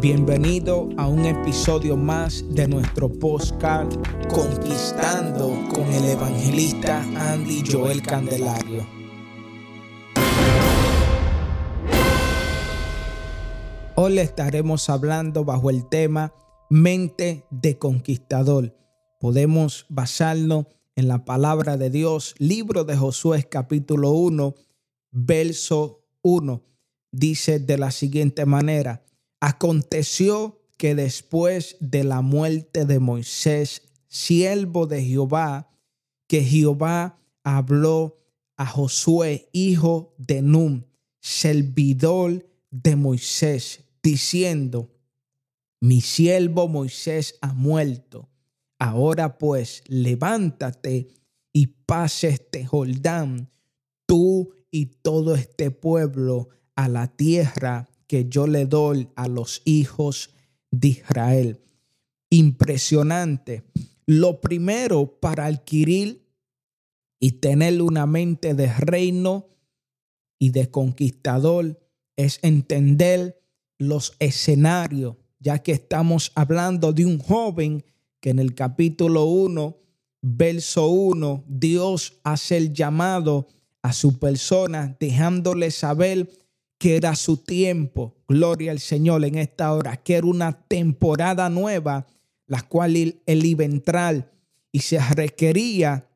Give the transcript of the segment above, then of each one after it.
Bienvenido a un episodio más de nuestro podcast Conquistando con el evangelista Andy Joel Candelario. Hoy le estaremos hablando bajo el tema mente de conquistador. Podemos basarnos en la palabra de Dios, libro de Josué capítulo 1, verso 1. Dice de la siguiente manera, aconteció que después de la muerte de Moisés, siervo de Jehová, que Jehová habló a Josué, hijo de Num, servidor de Moisés, diciendo, mi siervo Moisés ha muerto. Ahora pues, levántate y pase este Jordán, tú y todo este pueblo, a la tierra que yo le doy a los hijos de Israel. Impresionante. Lo primero para adquirir y tener una mente de reino y de conquistador es entender los escenarios, ya que estamos hablando de un joven que en el capítulo 1, verso 1, Dios hace el llamado a su persona, dejándole saber que era su tiempo, gloria al Señor en esta hora, que era una temporada nueva, la cual él iba a entrar y se requería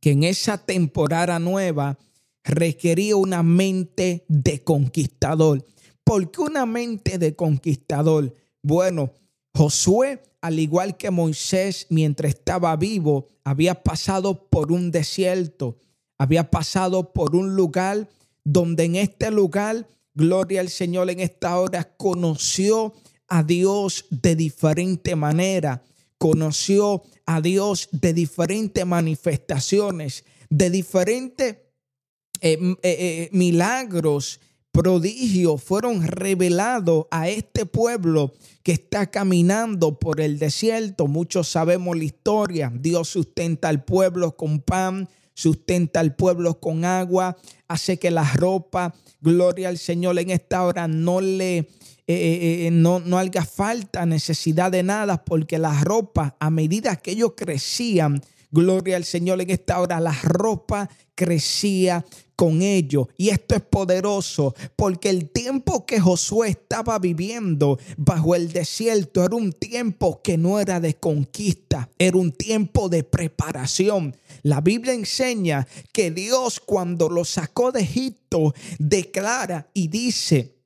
que en esa temporada nueva requería una mente de conquistador. ¿Por qué una mente de conquistador? Bueno, Josué, al igual que Moisés, mientras estaba vivo, había pasado por un desierto, había pasado por un lugar donde en este lugar, gloria al Señor, en esta hora conoció a Dios de diferente manera, conoció a Dios de diferentes manifestaciones, de diferentes eh, eh, eh, milagros, prodigios fueron revelados a este pueblo que está caminando por el desierto. Muchos sabemos la historia. Dios sustenta al pueblo con pan, sustenta al pueblo con agua, hace que la ropa, gloria al Señor, en esta hora no le... no, no haga falta necesidad de nada porque la ropa a medida que ellos crecían Gloria al Señor en esta hora. La ropa crecía con ellos. Y esto es poderoso porque el tiempo que Josué estaba viviendo bajo el desierto era un tiempo que no era de conquista, era un tiempo de preparación. La Biblia enseña que Dios cuando lo sacó de Egipto declara y dice,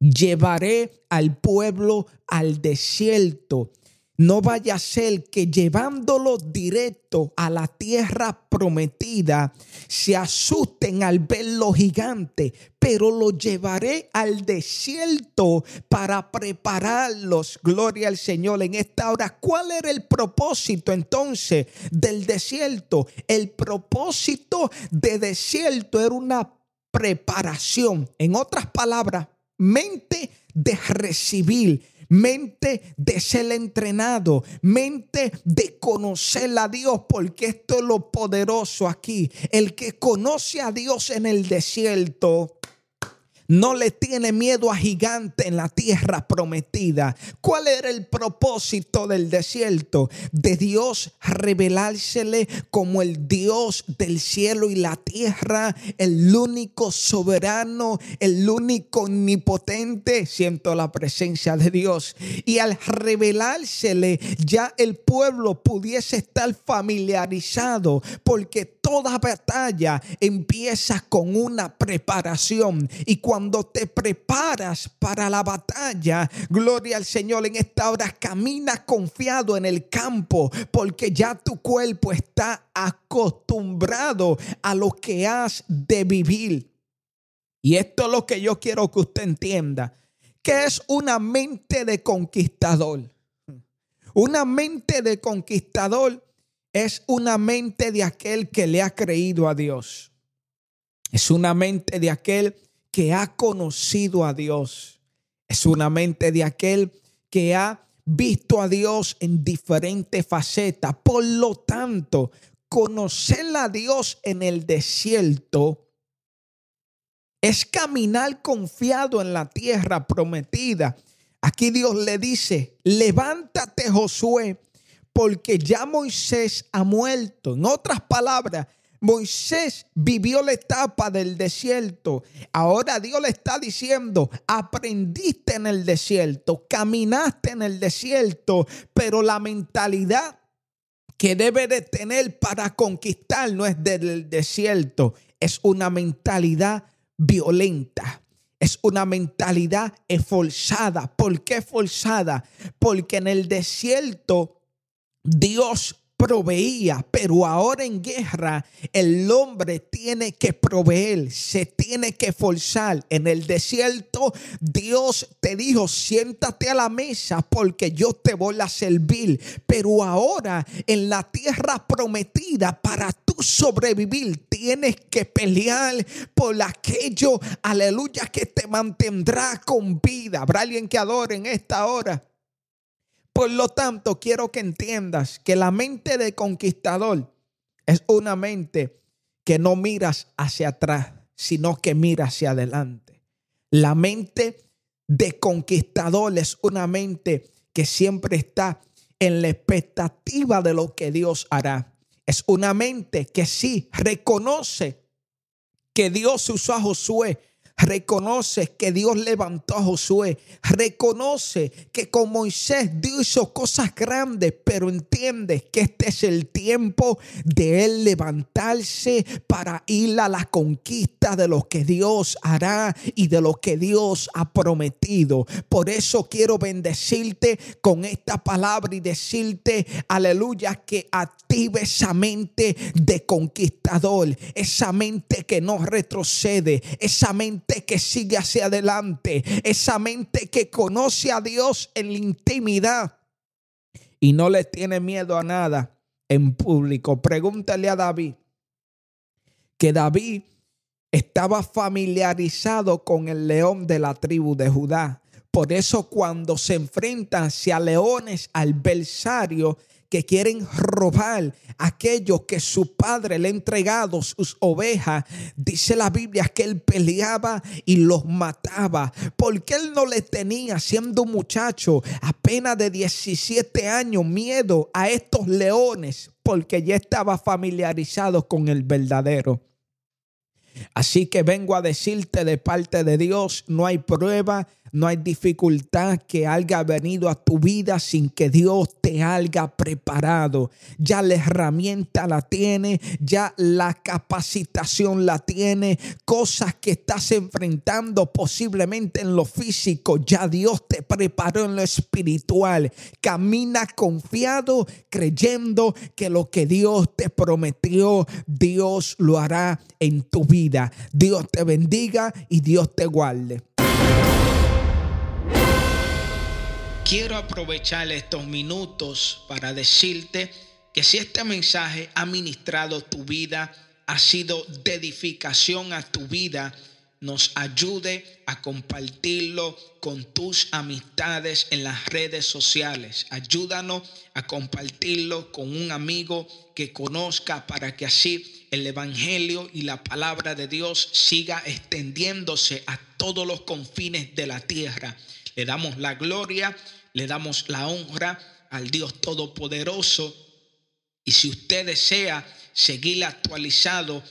llevaré al pueblo al desierto no vaya a ser que llevándolo directo a la tierra prometida se asusten al ver lo gigante, pero lo llevaré al desierto para prepararlos. Gloria al Señor en esta hora. ¿Cuál era el propósito entonces del desierto? El propósito de desierto era una preparación. En otras palabras, mente de recibir mente de ser entrenado, mente de conocer a Dios, porque esto es lo poderoso aquí. El que conoce a Dios en el desierto no le tiene miedo a gigante en la tierra prometida. ¿Cuál era el propósito del desierto? De Dios revelársele como el Dios del cielo y la tierra, el único soberano, el único omnipotente. Siento la presencia de Dios. Y al revelársele, ya el pueblo pudiese estar familiarizado, porque toda batalla empieza con una preparación. Y cuando te preparas para la batalla, gloria al Señor, en esta hora camina confiado en el campo, porque ya tu cuerpo está acostumbrado a lo que has de vivir. Y esto es lo que yo quiero que usted entienda, que es una mente de conquistador. Una mente de conquistador es una mente de aquel que le ha creído a Dios. Es una mente de aquel que ha conocido a Dios. Es una mente de aquel que ha visto a Dios en diferentes facetas. Por lo tanto, conocer a Dios en el desierto es caminar confiado en la tierra prometida. Aquí Dios le dice, levántate Josué, porque ya Moisés ha muerto. En otras palabras, Moisés vivió la etapa del desierto. Ahora Dios le está diciendo, aprendiste en el desierto, caminaste en el desierto, pero la mentalidad que debe de tener para conquistar no es del desierto, es una mentalidad violenta. Es una mentalidad esforzada. ¿Por qué forzada? Porque en el desierto Dios proveía, pero ahora en guerra el hombre tiene que proveer, se tiene que forzar. En el desierto Dios te dijo, siéntate a la mesa porque yo te voy a servir, pero ahora en la tierra prometida para tú sobrevivir tienes que pelear por aquello, aleluya, que te mantendrá con vida. ¿Habrá alguien que adore en esta hora? Por lo tanto, quiero que entiendas que la mente de conquistador es una mente que no miras hacia atrás, sino que mira hacia adelante. La mente de conquistador es una mente que siempre está en la expectativa de lo que Dios hará. Es una mente que sí reconoce que Dios usó a Josué Reconoce que Dios levantó a Josué. Reconoce que con Moisés Dios hizo cosas grandes, pero entiende que este es el tiempo de él levantarse para ir a la conquista de lo que Dios hará y de lo que Dios ha prometido. Por eso quiero bendecirte con esta palabra y decirte, aleluya, que active esa mente de conquistador, esa mente que no retrocede, esa mente que sigue hacia adelante, esa mente que conoce a Dios en la intimidad y no le tiene miedo a nada en público. Pregúntale a David que David estaba familiarizado con el león de la tribu de Judá. Por eso cuando se enfrenta hacia leones adversarios, que quieren robar aquello que su padre le ha entregado, sus ovejas. Dice la Biblia que él peleaba y los mataba. Porque él no le tenía, siendo un muchacho apenas de 17 años, miedo a estos leones, porque ya estaba familiarizado con el verdadero. Así que vengo a decirte de parte de Dios, no hay prueba, no hay dificultad que haya venido a tu vida sin que Dios te haya preparado. Ya la herramienta la tiene, ya la capacitación la tiene. Cosas que estás enfrentando posiblemente en lo físico, ya Dios te preparó en lo espiritual. Camina confiado, creyendo que lo que Dios te prometió, Dios lo hará en tu vida. Dios te bendiga y Dios te guarde. Quiero aprovechar estos minutos para decirte que si este mensaje ha ministrado tu vida, ha sido de edificación a tu vida, nos ayude a compartirlo con tus amistades en las redes sociales. Ayúdanos a compartirlo con un amigo que conozca para que así el Evangelio y la palabra de Dios siga extendiéndose a todos los confines de la tierra. Le damos la gloria le damos la honra al Dios Todopoderoso. Y si usted desea seguir actualizado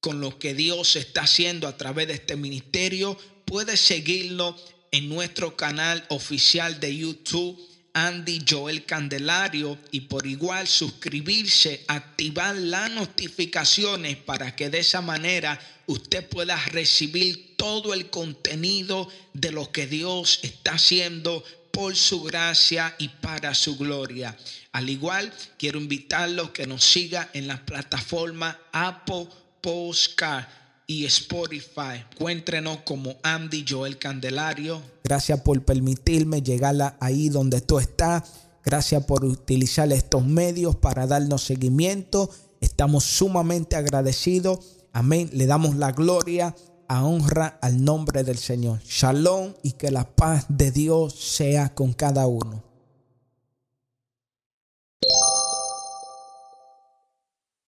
con lo que Dios está haciendo a través de este ministerio, puede seguirlo en nuestro canal oficial de YouTube. Andy Joel Candelario y por igual suscribirse, activar las notificaciones para que de esa manera usted pueda recibir todo el contenido de lo que Dios está haciendo por su gracia y para su gloria. Al igual, quiero invitarlos que nos siga en las plataformas Apple Postcard y Spotify. Encuéntrenos como Andy Joel Candelario. Gracias por permitirme llegar ahí donde tú estás. Gracias por utilizar estos medios para darnos seguimiento. Estamos sumamente agradecidos. Amén. Le damos la gloria a honra al nombre del Señor. Shalom y que la paz de Dios sea con cada uno.